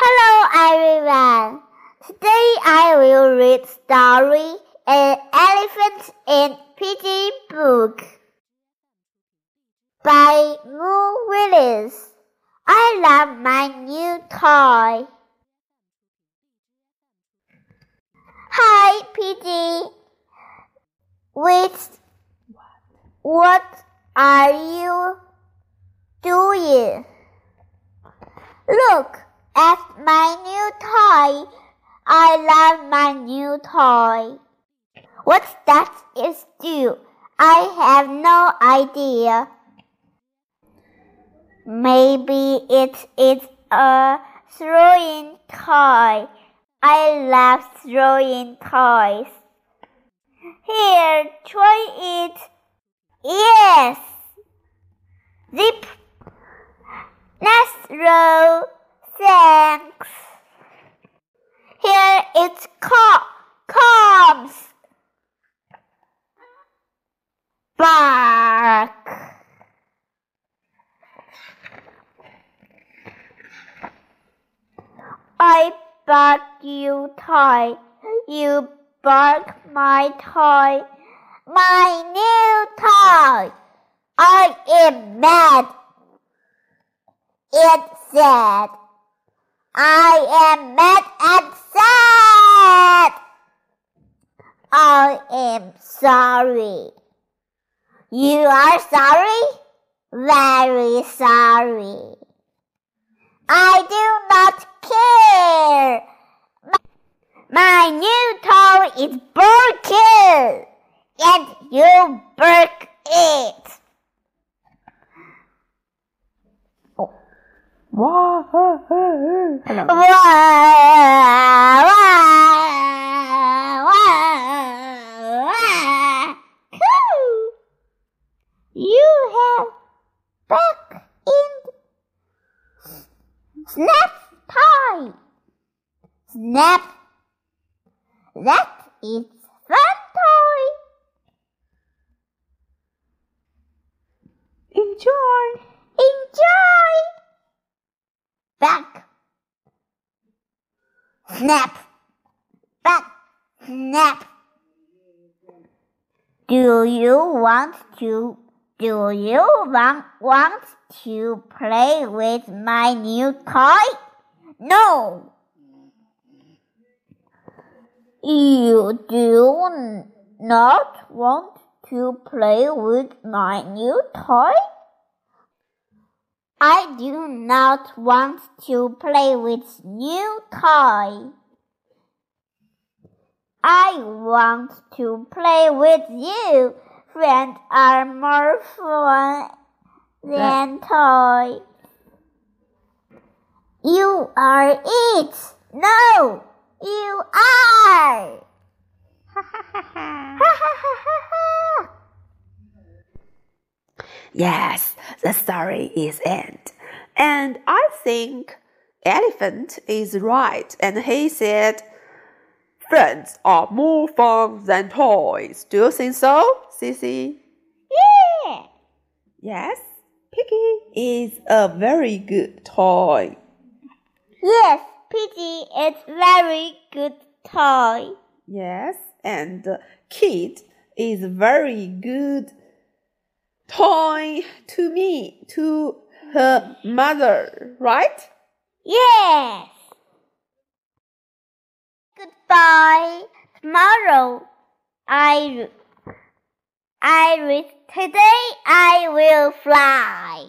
Hello everyone. Today I will read story An Elephant in Piggie book by Mo Willems. I love my new toy. Hi Piggie. Wait. What are you doing? Look at my new toy. I love my new toy. What's that is do? I have no idea. Maybe it is a throwing toy. I love throwing toys. Here, try it. Yes. Zip. Next row. Thanks. Here it co comes. Bark. I bark you toy. You bark my toy. My new toy. I am mad. It said. I am mad and sad. I am sorry. You are sorry? Very sorry. I do not care. My new toy is broken, and you broke it. Hello. Cool. You have back in snap tie. Snap. That is fun toy. Enjoy. Enjoy. Back. Snap. Back. Snap. Do you want to do you want want to play with my new toy? No. You do not want to play with my new toy? I do not want to play with new toy. I want to play with you. Friends are more fun than toy. You are it. No, you are. Ha ha ha ha. Ha ha ha ha ha. Yes, the story is end. And I think elephant is right. And he said, friends are more fun than toys. Do you think so, Sissy? Yeah. Yes, Piggie is a very good toy. Yes, Piggie is very good toy. Yes, and Kid is very good toy to me, to her mother, right? Yes. Goodbye. Tomorrow, I, I, today I will fly.